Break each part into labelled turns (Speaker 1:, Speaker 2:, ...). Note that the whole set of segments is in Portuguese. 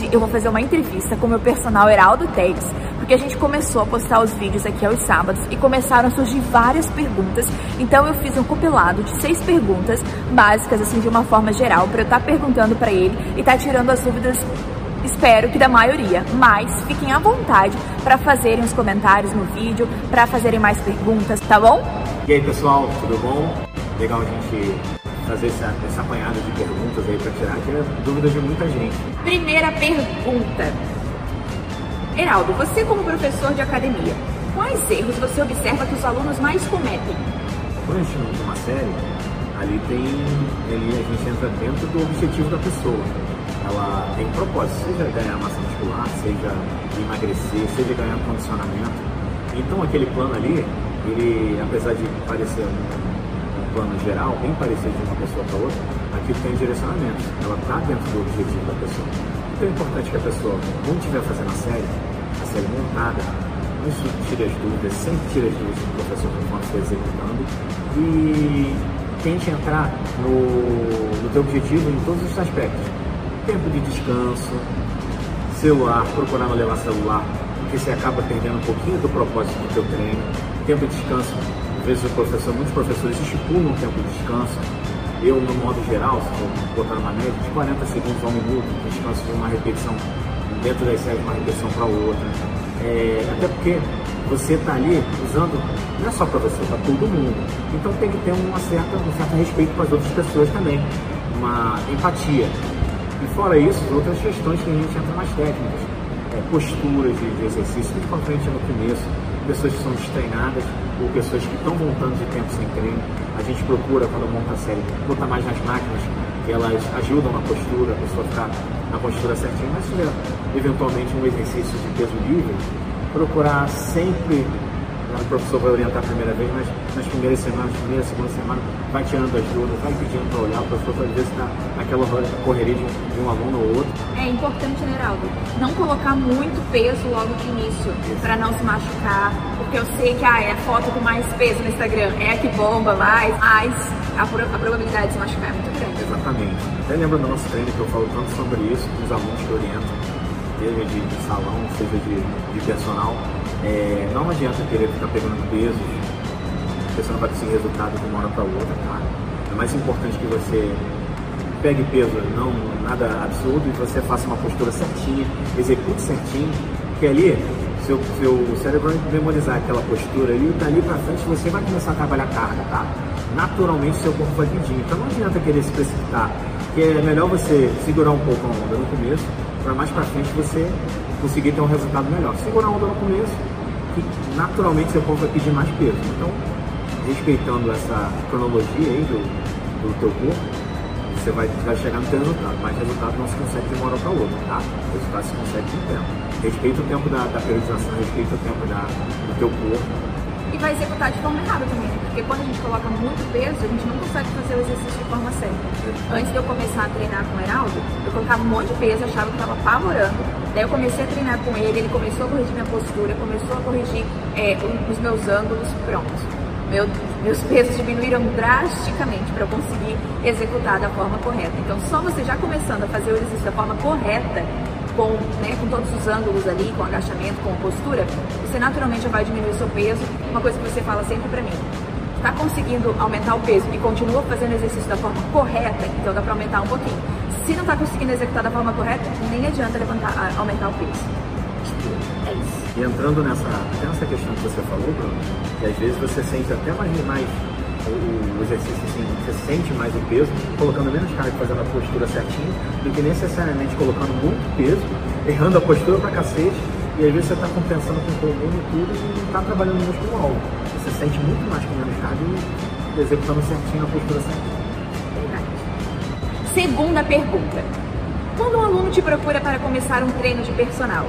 Speaker 1: Hoje eu vou fazer uma entrevista com o meu personal Heraldo Teles, porque a gente começou a postar os vídeos aqui aos sábados e começaram a surgir várias perguntas. Então eu fiz um compilado de seis perguntas básicas, assim, de uma forma geral, para eu estar tá perguntando para ele e estar tá tirando as dúvidas espero que da maioria, mas fiquem à vontade para fazerem os comentários no vídeo, para fazerem mais perguntas, tá bom?
Speaker 2: E aí pessoal, tudo bom? Legal a gente fazer essa, essa apanhada de perguntas aí para tirar aqui é dúvidas de muita gente.
Speaker 1: Primeira pergunta. Heraldo, você como professor de academia, quais erros você observa que os alunos mais cometem?
Speaker 2: Quando a gente monta uma série, ali tem, ali a gente entra dentro do objetivo da pessoa ela tem um propósito, seja ganhar massa muscular, seja emagrecer, seja ganhar condicionamento. Então aquele plano ali, ele, apesar de parecer plano geral, bem parecido de uma pessoa para outra, aqui tem direcionamento. Ela está dentro do objetivo da pessoa. Então é importante que a pessoa, quando estiver fazendo a série, a série montada, não tire as dúvidas, sempre tire as dúvidas do professor conforme está executando e tente entrar no, no teu objetivo em todos os aspectos tempo de descanso, celular, procurar não levar celular, porque você acaba perdendo um pouquinho do propósito do teu treino. Tempo de descanso, vezes o professor, muitos professores estipulam um tempo de descanso. Eu, no modo geral, se for botar uma média, de 40 segundos a um minuto, descanso de uma repetição dentro das séries, uma repetição para outra. É, até porque você está ali usando, não é só para você, para todo mundo. Então tem que ter uma certa, um certo respeito para as outras pessoas também, uma empatia. E fora isso, outras questões que a gente entra mais técnicas. É, posturas de, de exercício, principalmente no começo, pessoas que são destreinadas ou pessoas que estão voltando de tempo sem treino. A gente procura, quando monta a série, botar mais nas máquinas, que elas ajudam na postura, a pessoa ficar na postura certinha, mas se tiver eventualmente um exercício de peso livre, procurar sempre professor vai orientar a primeira vez, mas nas primeiras semanas, primeira, segunda semana, vai tirando as dúvidas, vai pedindo para olhar, o professor às vezes está naquela correria de, de, um aluno ou outro.
Speaker 1: É importante, né, Heraldo? Não colocar muito peso logo de início, para não se machucar, porque eu sei que ah, é a foto com mais peso no Instagram, é a que bomba mais, mas a, a probabilidade de se machucar é muito grande.
Speaker 2: Exatamente. Até lembra do nosso treino que eu falo tanto sobre isso, dos alunos que orientam, seja de, de salão, seja de, de personal, é, não adianta querer ficar pegando porque você não vai conseguir resultado de uma hora para outra, tá? É mais importante que você pegue peso, não nada absurdo, e você faça uma postura certinha, execute certinho, que ali seu, seu cérebro vai memorizar aquela postura ali, dali para frente você vai começar a trabalhar carga, tá? Naturalmente seu corpo vai pedindo. Então não adianta querer se precipitar, que é melhor você segurar um pouco a onda no começo, para mais para frente você conseguir ter um resultado melhor. Segurar a onda no começo, que naturalmente seu corpo vai pedir mais peso. Então, respeitando essa cronologia aí do, do teu corpo, você vai, vai chegar no teu resultado. Mas resultado não se consegue de uma hora para outra, tá? O resultado se consegue com o tempo. Respeita o tempo da, da periodização, respeita o tempo da, do teu corpo
Speaker 1: e vai executar de forma errada também, né? porque quando a gente coloca muito peso, a gente não consegue fazer o exercício de forma certa. Antes de eu começar a treinar com o Heraldo, eu colocava um monte de peso, achava que estava apavorando. Daí eu comecei a treinar com ele, ele começou a corrigir minha postura, começou a corrigir é, os meus ângulos, pronto. Meu, meus pesos diminuíram drasticamente para eu conseguir executar da forma correta. Então, só você já começando a fazer o exercício da forma correta, com, né, com todos os ângulos ali, com agachamento, com postura, você naturalmente já vai diminuir seu peso. Uma coisa que você fala sempre pra mim, está conseguindo aumentar o peso e continua fazendo o exercício da forma correta, então dá para aumentar um pouquinho. Se não está conseguindo executar da forma correta, nem adianta levantar, aumentar o peso. É isso.
Speaker 2: E entrando nessa, nessa questão que você falou, Bruno, que às vezes você sente até mais, mais o, exercício assim, você sente mais o peso, colocando menos carga, fazendo a postura certinho, do que necessariamente colocando muito peso, errando a postura pra cacete, e às vezes você está compensando com o coluna e tudo e não está trabalhando o músculo alto. Você sente muito mais com menos carga e executando certinho a postura certinha.
Speaker 1: Verdade. Segunda pergunta. Quando um aluno te procura para começar um treino de personal,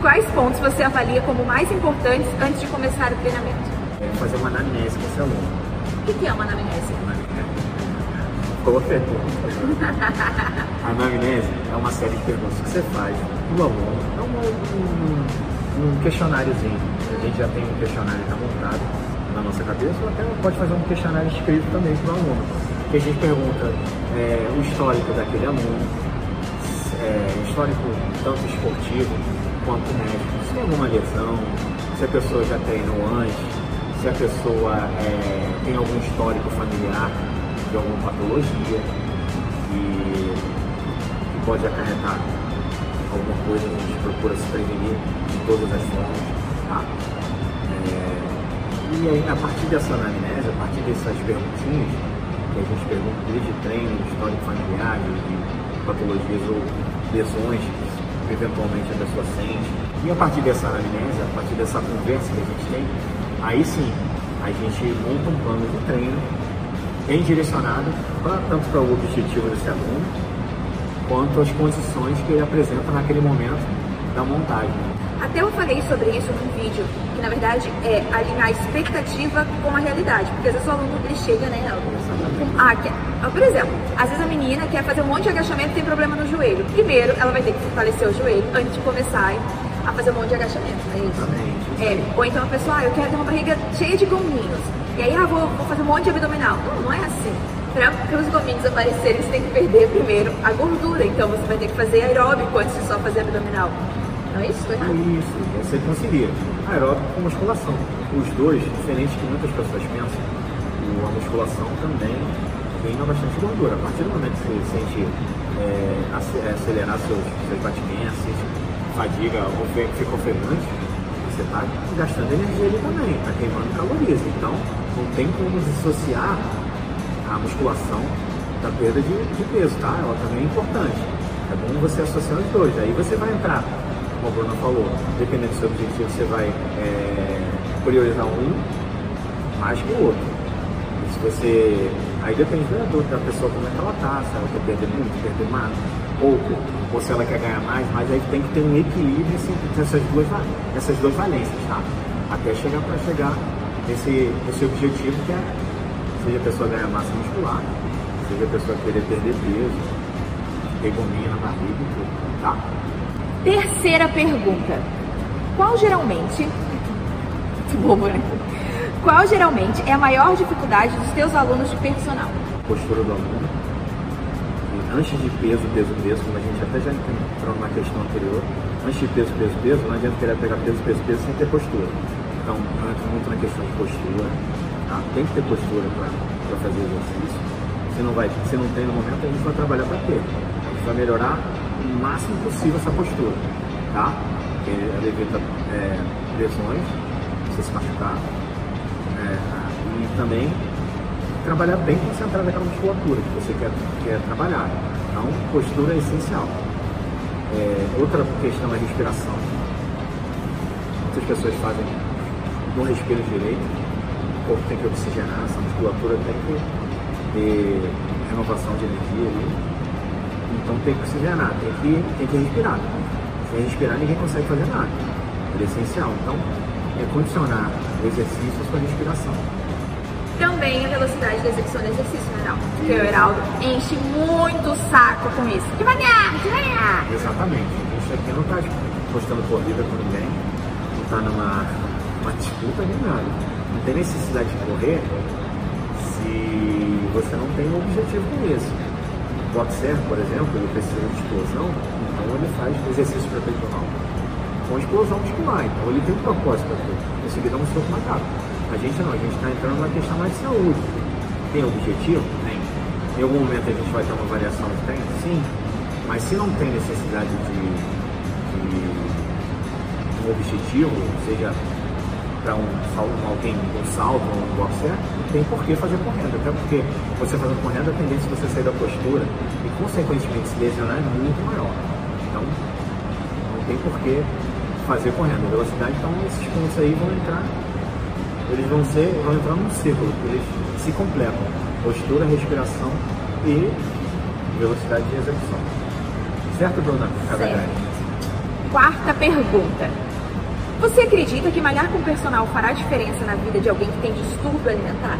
Speaker 1: quais pontos você avalia como mais importantes antes de começar o treinamento?
Speaker 2: É fazer uma anamnese com esse aluno
Speaker 1: o que é uma anamnese?
Speaker 2: Pergunta. a anamnese é uma série de perguntas que você faz no aluno. É um, um, um questionáriozinho. A gente já tem um questionário já montado na nossa cabeça, ou até pode fazer um questionário escrito também para o aluno. Que a gente pergunta é, o histórico daquele aluno, é, histórico tanto esportivo quanto médico. Se tem alguma lesão, se a pessoa já treinou antes, se a pessoa é, tem algum histórico familiar de alguma patologia que, que pode acarretar alguma coisa, a gente procura se prevenir de todas as formas. Tá? É, e aí, a partir dessa anamnese, a partir dessas perguntinhas, que a gente pergunta desde treino, histórico familiar, de patologias ou lesões que eventualmente a pessoa sente. E a partir dessa anamnese, a partir dessa conversa que a gente tem, aí sim a gente monta um plano de treino bem direcionado pra, tanto para o objetivo desse aluno quanto as condições que ele apresenta naquele momento da montagem.
Speaker 1: Até eu falei sobre isso num vídeo, que na verdade é alinhar a expectativa com a realidade, porque às vezes o aluno ele chega, né, com, ah, quer, por exemplo, às vezes a menina quer fazer um monte de agachamento e tem problema no joelho. Primeiro, ela vai ter que fortalecer o joelho antes de começar a fazer um monte de agachamento, é isso? É, ou então a pessoa, ah, eu quero ter uma barriga cheia de gominhos, e aí, ah, vou, vou fazer um monte de abdominal. Não, não é assim. Para os gominhos aparecerem, você tem que perder primeiro a gordura, então você vai ter que fazer aeróbico antes de só fazer abdominal. Não é isso?
Speaker 2: Isso, você conseguir. Aeróbico com musculação. Os dois, diferentes que muitas pessoas pensam, a musculação também ganha bastante gordura. A partir do momento que você sente é, acelerar seus, seus batimentos, fadiga ou fica ofegante, você está gastando energia ali também, está queimando calorias. Então, não tem como dissociar a musculação da perda de, de peso, tá? Ela também é importante. É bom você associar os dois. Aí você vai entrar como a Bruna falou, dependendo do seu objetivo, você vai é, priorizar um mais que o outro. Se você. Aí depende da pessoa como é que ela tá, se ela quer perder muito, perder mais, pouco, ou se ela quer ganhar mais, mas aí tem que ter um equilíbrio entre essas duas, essas duas valências, tá? Até chegar para chegar nesse, nesse objetivo que é seja a pessoa ganhar massa muscular, seja a pessoa querer perder peso, ter gominha na barriga e tudo, tá?
Speaker 1: Terceira pergunta. Qual geralmente. Que bobo, né? Qual geralmente é a maior dificuldade dos teus alunos de personal?
Speaker 2: Postura do aluno. E antes de peso, peso, peso, como a gente até já entrou na questão anterior, antes de peso, peso, peso, não adianta querer pegar peso, peso, peso sem ter postura. Então, eu entro muito na questão de postura. Tá? Tem que ter postura para fazer exercício. Se não, vai, se não tem no momento, a gente vai trabalhar para ter. A gente vai melhorar o máximo possível essa postura, tá? Porque ela evita é, lesões, você se machucar. E também trabalhar bem concentrado naquela musculatura que você quer, quer trabalhar. Então, postura é essencial. É, outra questão é respiração. Muitas pessoas fazem no respiro direito, o corpo tem que oxigenar, essa musculatura tem que ter renovação de energia ali então tem que oxigenar, tem que, tem que respirar. Sem respirar ninguém consegue fazer nada. É essencial. Então, é condicionar o exercício à sua respiração.
Speaker 1: Também a velocidade da execução do exercício, né, Heraldo? Porque o Heraldo enche muito o saco com isso. Devagar, devagar!
Speaker 2: Exatamente. Gente aqui não está postando corrida com ninguém, não está numa uma disputa nem nada. Não tem necessidade de correr se você não tem um objetivo com isso boxer, por exemplo, ele precisa de explosão, então ele faz exercício para peitoral com explosão muscular. Então ele tem um propósito para conseguir dar um soco na cara. A gente não, a gente está entrando numa questão mais de saúde. Tem objetivo? Tem. Em algum momento a gente vai ter uma variação de tempo? Sim. Mas se não tem necessidade de, de um objetivo, seja para um, um, alguém um salto ou um boxer, tem por que fazer correndo. Até porque você fazendo correndo, a tendência de você sair da postura e, consequentemente, se lesionar é muito maior. Então, não tem por que fazer correndo. Velocidade, então, esses pontos aí vão entrar, eles vão ser, vão entrar num círculo, eles se completam. Postura, respiração e velocidade de execução. Certo, Bruna?
Speaker 1: Certo. Quarta pergunta. Você acredita que malhar com personal fará diferença na vida de alguém que tem distúrbio alimentar?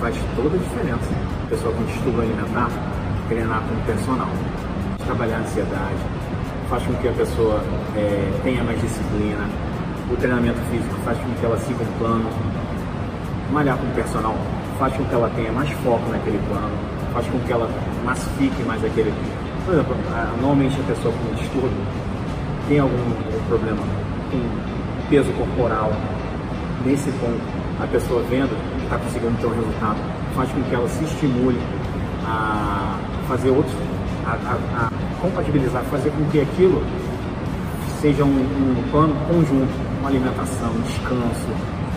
Speaker 2: Faz toda a diferença. Pessoa com distúrbio alimentar treinar com personal. Trabalhar a ansiedade, faz com que a pessoa é, tenha mais disciplina. O treinamento físico faz com que ela siga um plano. Malhar com personal faz com que ela tenha mais foco naquele plano, faz com que ela massifique mais aquele, Por exemplo, normalmente a pessoa com distúrbio tem algum problema com peso corporal, nesse ponto, a pessoa vendo que está conseguindo ter um resultado, faz com que ela se estimule a fazer outros, a, a, a compatibilizar, fazer com que aquilo seja um, um plano conjunto, uma alimentação, um descanso,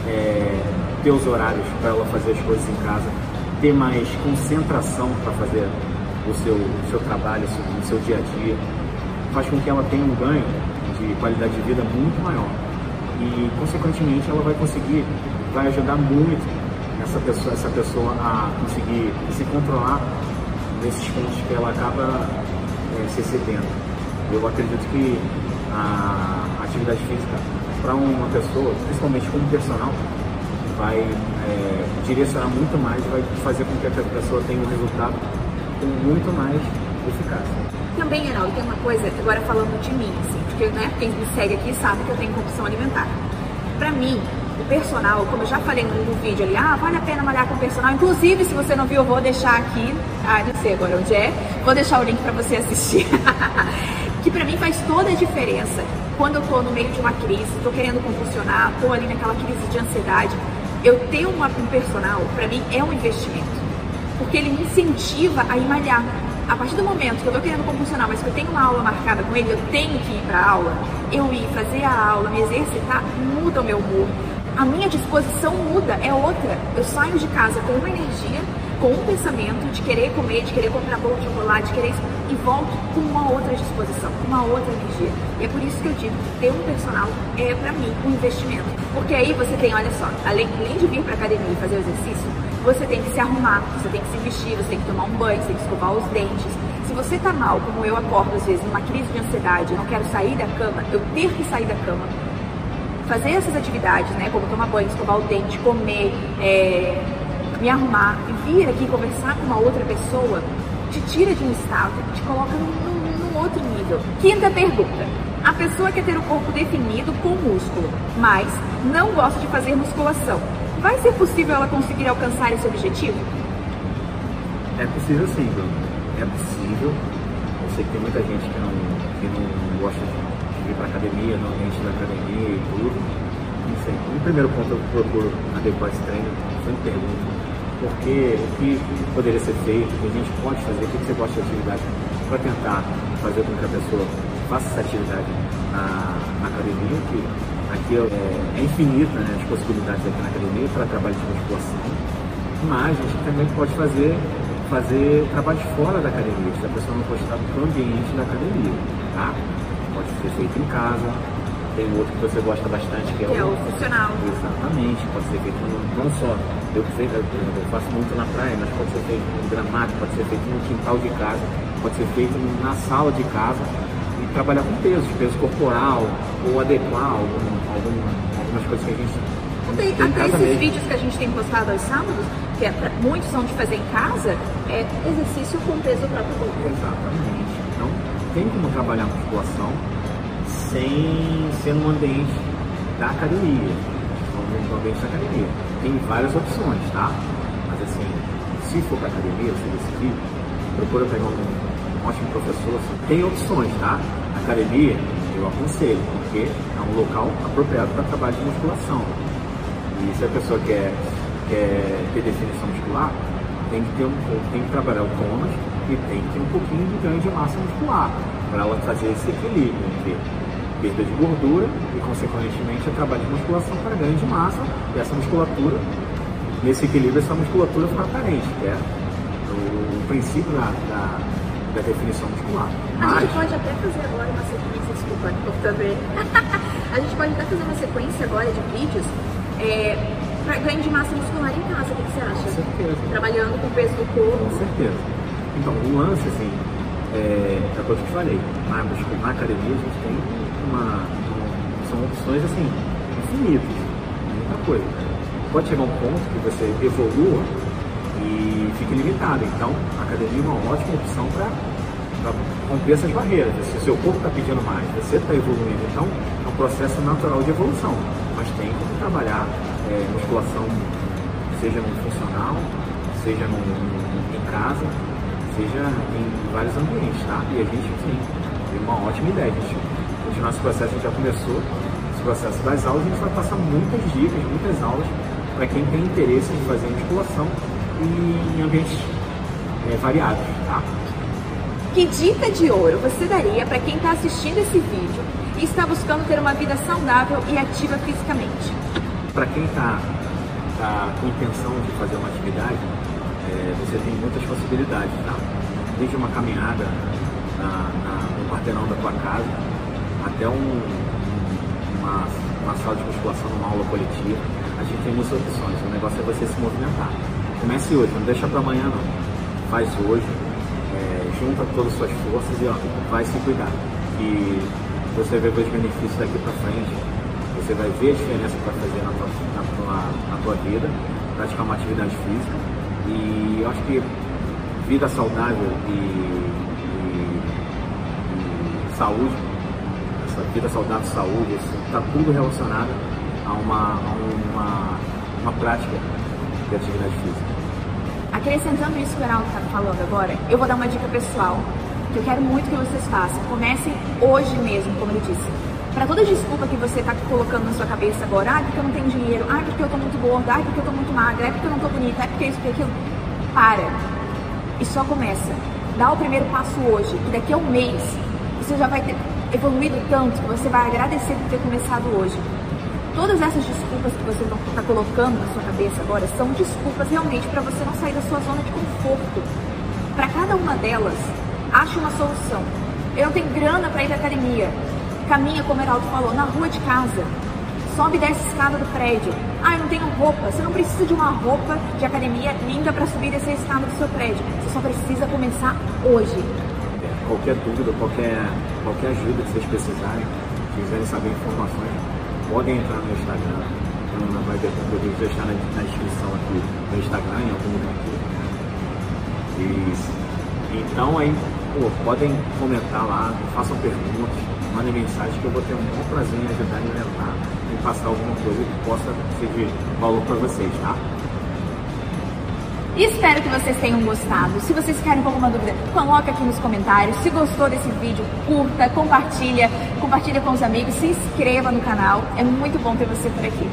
Speaker 2: é, ter os horários para ela fazer as coisas em casa, ter mais concentração para fazer o seu, o seu trabalho, o seu, o seu dia a dia, faz com que ela tenha um ganho de qualidade de vida muito maior. E, consequentemente, ela vai conseguir, vai ajudar muito essa pessoa, essa pessoa a conseguir se controlar nesses pontos que ela acaba é, se excedendo. Eu acredito que a atividade física para uma pessoa, principalmente como personal, vai é, direcionar muito mais, vai fazer com que a pessoa tenha um resultado com muito mais eficácia.
Speaker 1: Também, Heraldo, tem uma coisa, agora falando de mim, assim, porque né, quem me segue aqui sabe que eu tenho compulsão alimentar. Para mim, o personal, como eu já falei no, vídeo ali, ah, vale a pena malhar com o personal. Inclusive, se você não viu, eu vou deixar aqui, ah, não sei agora onde é, vou deixar o link para você assistir. que para mim faz toda a diferença. Quando eu tô no meio de uma crise, tô querendo compulsionar, tô ali naquela crise de ansiedade, eu uma, um personal, para mim, é um investimento. Porque ele me incentiva a ir malhar. A partir do momento que eu tô querendo compulsionar, mas que eu tenho uma aula marcada com ele, eu tenho que ir pra aula, eu ir fazer a aula, me exercitar, muda o meu humor. A minha disposição muda, é outra. Eu saio de casa com uma energia com um pensamento de querer comer, de querer comprar bolo de chocolate, de querer e volto com uma outra disposição, com uma outra energia. E é por isso que eu digo ter um personal é para mim um investimento. Porque aí você tem, olha só, além, além de vir para academia e fazer o exercício, você tem que se arrumar, você tem que se vestir, você tem que tomar um banho, você tem que escovar os dentes. Se você tá mal, como eu acordo às vezes numa crise de ansiedade, não quero sair da cama, eu ter que sair da cama, fazer essas atividades, né, como tomar banho, escovar o dente, comer, é, me arrumar e vir aqui conversar com uma outra pessoa, te tira de um estado, te coloca num, num, outro nível. Quinta pergunta. A pessoa quer ter o corpo definido com músculo, mas não gosta de fazer musculação. Vai ser possível ela conseguir alcançar esse objetivo?
Speaker 2: É possível sim, Bruno. É possível. Eu sei que tem muita gente que não, que não gosta de vir para academia, não ambiente da academia e tudo. Não sei. No primeiro ponto eu procuro adequar esse treino, sempre pergunto porque o que poderia ser feito, o que a gente pode fazer, o que você gosta de atividade, para tentar fazer com que a pessoa faça essa atividade na, na academia, que aqui é, é infinita né, as possibilidades aqui na academia para trabalho de musculação, mas a gente também pode fazer, fazer trabalho fora da academia, se a pessoa não gostar do ambiente da academia, tá? Pode ser feito em casa, tem outro que você gosta bastante, que é,
Speaker 1: que o, é o funcional.
Speaker 2: Exatamente, pode ser feito não só eu, eu faço muito na praia, mas pode ser feito no gramado, pode ser feito no quintal de casa, pode ser feito na sala de casa e trabalhar com peso, peso corporal, ou adequar algum, algum, algumas coisas que a gente
Speaker 1: tem, até esses mesmo. vídeos que a gente tem postado aos sábados, que é pra, muitos são de fazer em casa, é exercício com peso do próprio corpo.
Speaker 2: Exatamente. Então, tem como trabalhar musculação sem ser no ambiente da academia, no ambiente da academia tem várias opções, tá? Mas assim, se for para academia, se decidir, procura pegar um, um ótimo professor. Assim. Tem opções, tá? Academia, eu aconselho, porque é um local apropriado para trabalho de musculação. E se a pessoa quer, quer ter definição muscular, tem que, ter um, tem que trabalhar o tônus e tem que ter um pouquinho de ganho de massa muscular, para ela fazer esse equilíbrio entre perda de gordura e, consequentemente, o trabalho de musculação para ganho de massa e essa musculatura, nesse equilíbrio, essa musculatura fica aparente, que é o, princípio da, da, da, definição muscular.
Speaker 1: Mas... A gente pode até fazer agora uma sequência, desculpa, ele. a gente pode até fazer uma sequência agora de vídeos é, para ganho de massa muscular em casa, o que você acha?
Speaker 2: Com certeza.
Speaker 1: Trabalhando com o peso do corpo.
Speaker 2: Com certeza. Então, o lance, assim, é, é a coisa que eu falei, na, academia a gente tem uma, são opções assim, infinitas, muita coisa. Pode chegar um ponto que você evolua e fique limitado. Então, a academia é uma ótima opção para romper essas barreiras. Se o seu corpo está pedindo mais, você está evoluindo, então é um processo natural de evolução. Mas tem como trabalhar é, musculação, seja no funcional, seja no, em casa, seja em vários ambientes, tá? E a gente, sim, tem uma ótima ideia. Gente esse processo, já começou esse processo das aulas, a gente vai passar muitas dicas, muitas aulas para quem tem interesse em fazer musculação em ambientes é, variados, tá?
Speaker 1: Que dica de ouro você daria para quem está assistindo esse vídeo e está buscando ter uma vida saudável e ativa fisicamente?
Speaker 2: Para quem está tá com intenção de fazer uma atividade, é, você tem muitas possibilidades, tá? Desde uma caminhada na, na, no quarteirão da tua casa, até um, uma, uma sala de musculação, uma aula coletiva. A gente tem muitas opções, o negócio é você se movimentar. Comece hoje, não deixa para amanhã não. Faz hoje, é, junta todas as suas forças e ó, vai se cuidar. E você vai ver os benefícios daqui para frente, você vai ver a diferença que vai fazer na tua, na na tua vida, praticar uma atividade física. E eu acho que vida saudável e, e, e saúde, essa vida saudável, saúde, está tudo relacionado a uma, a uma, uma prática de atividade física.
Speaker 1: Acrescentando isso que o Heraldo está falando agora, eu vou dar uma dica pessoal que eu quero muito que vocês façam. Comecem hoje mesmo, como ele disse. Para toda desculpa que você está colocando na sua cabeça agora, ah, porque eu não tenho dinheiro, ah, porque eu estou muito gorda, ah, porque eu estou muito magra, é porque eu não estou bonita, é porque isso, porque aquilo. Para. E só começa. Dá o primeiro passo hoje, que daqui a um mês você já vai ter evoluído tanto que você vai agradecer por ter começado hoje. Todas essas desculpas que você está colocando na sua cabeça agora são desculpas realmente para você não sair da sua zona de conforto. Para cada uma delas, ache uma solução. Eu não tenho grana para ir para academia. Caminha, como o Heraldo falou, na rua de casa. Sobe e desce a escada do prédio. Ah, eu não tenho roupa. Você não precisa de uma roupa de academia linda para subir e descer a escada do seu prédio. Você só precisa começar hoje.
Speaker 2: Qualquer dúvida, qualquer, qualquer ajuda que vocês precisarem, quiserem saber informações, podem entrar no Instagram. Não vai ter como eu deixar na, na descrição aqui no Instagram, em algum lugar aqui. E, então aí, pô, podem comentar lá, façam perguntas, mandem mensagem que eu vou ter um bom prazer em ajudar e orientar e passar alguma coisa que possa ser de valor para vocês, tá?
Speaker 1: Espero que vocês tenham gostado. Se vocês ficarem com alguma dúvida, coloca aqui nos comentários. Se gostou desse vídeo, curta, compartilha, compartilha com os amigos, se inscreva no canal. É muito bom ter você por aqui.